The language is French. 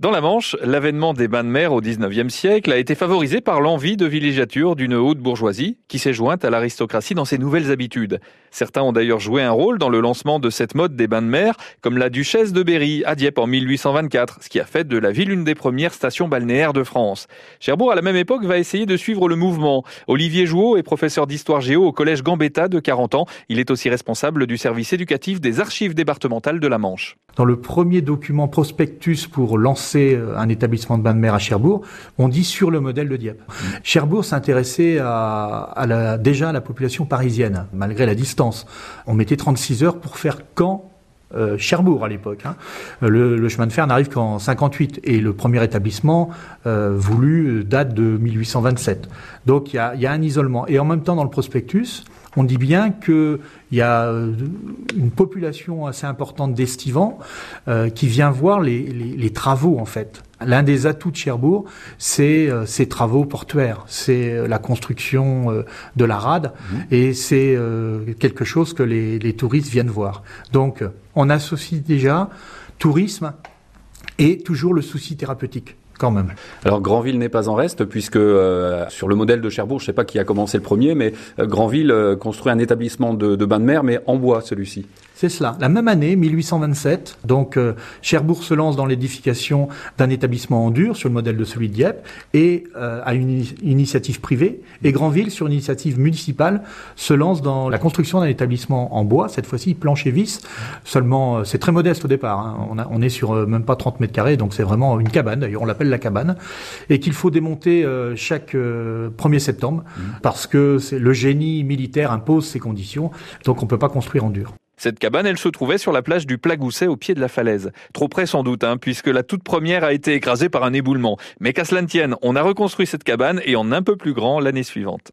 Dans la Manche, l'avènement des bains de mer au XIXe siècle a été favorisé par l'envie de villégiature d'une haute bourgeoisie qui s'est jointe à l'aristocratie dans ses nouvelles habitudes. Certains ont d'ailleurs joué un rôle dans le lancement de cette mode des bains de mer, comme la duchesse de Berry à Dieppe en 1824, ce qui a fait de la ville une des premières stations balnéaires de France. Cherbourg, à la même époque, va essayer de suivre le mouvement. Olivier Jouot est professeur d'histoire géo au collège Gambetta de 40 ans. Il est aussi responsable du service éducatif des archives départementales de la Manche. Dans le premier document prospectus pour lancer euh, un établissement de bain de mer à Cherbourg, on dit sur le modèle de Dieppe. Cherbourg s'intéressait à, la, déjà à la population parisienne, malgré la distance. On mettait 36 heures pour faire quand euh, Cherbourg à l'époque. Hein. Le, chemin de fer n'arrive qu'en 58 et le premier établissement euh, voulu date de 1827. Donc il y a, un isolement. Et en même temps, dans le prospectus, on dit bien qu'il y a euh, une population assez importante d'estivants qui vient voir les, travaux en fait. L'un des atouts de Cherbourg, c'est euh, ces travaux portuaires, c'est la construction de la rade, mmh. et c'est quelque chose que les, les touristes viennent voir. Donc, on associe déjà tourisme et toujours le souci thérapeutique quand même. Alors Granville n'est pas en reste puisque euh, sur le modèle de Cherbourg, je ne sais pas qui a commencé le premier, mais euh, Granville euh, construit un établissement de, de bain de mer, mais en bois celui-ci. C'est cela. La même année, 1827, donc Cherbourg se lance dans l'édification d'un établissement en dur sur le modèle de celui de Dieppe et à une initiative privée. Et Granville, sur une initiative municipale, se lance dans la construction d'un établissement en bois, cette fois-ci plancher vis. Seulement, c'est très modeste au départ. Hein. On, a, on, est sur même pas 30 mètres carrés, donc c'est vraiment une cabane. D'ailleurs, on l'appelle la cabane, et qu'il faut démonter euh, chaque 1er euh, septembre, mmh. parce que le génie militaire impose ces conditions, donc on ne peut pas construire en dur. Cette cabane, elle se trouvait sur la plage du Plagousset au pied de la falaise. Trop près sans doute, hein, puisque la toute première a été écrasée par un éboulement. Mais qu'à cela ne tienne, on a reconstruit cette cabane et en un peu plus grand l'année suivante.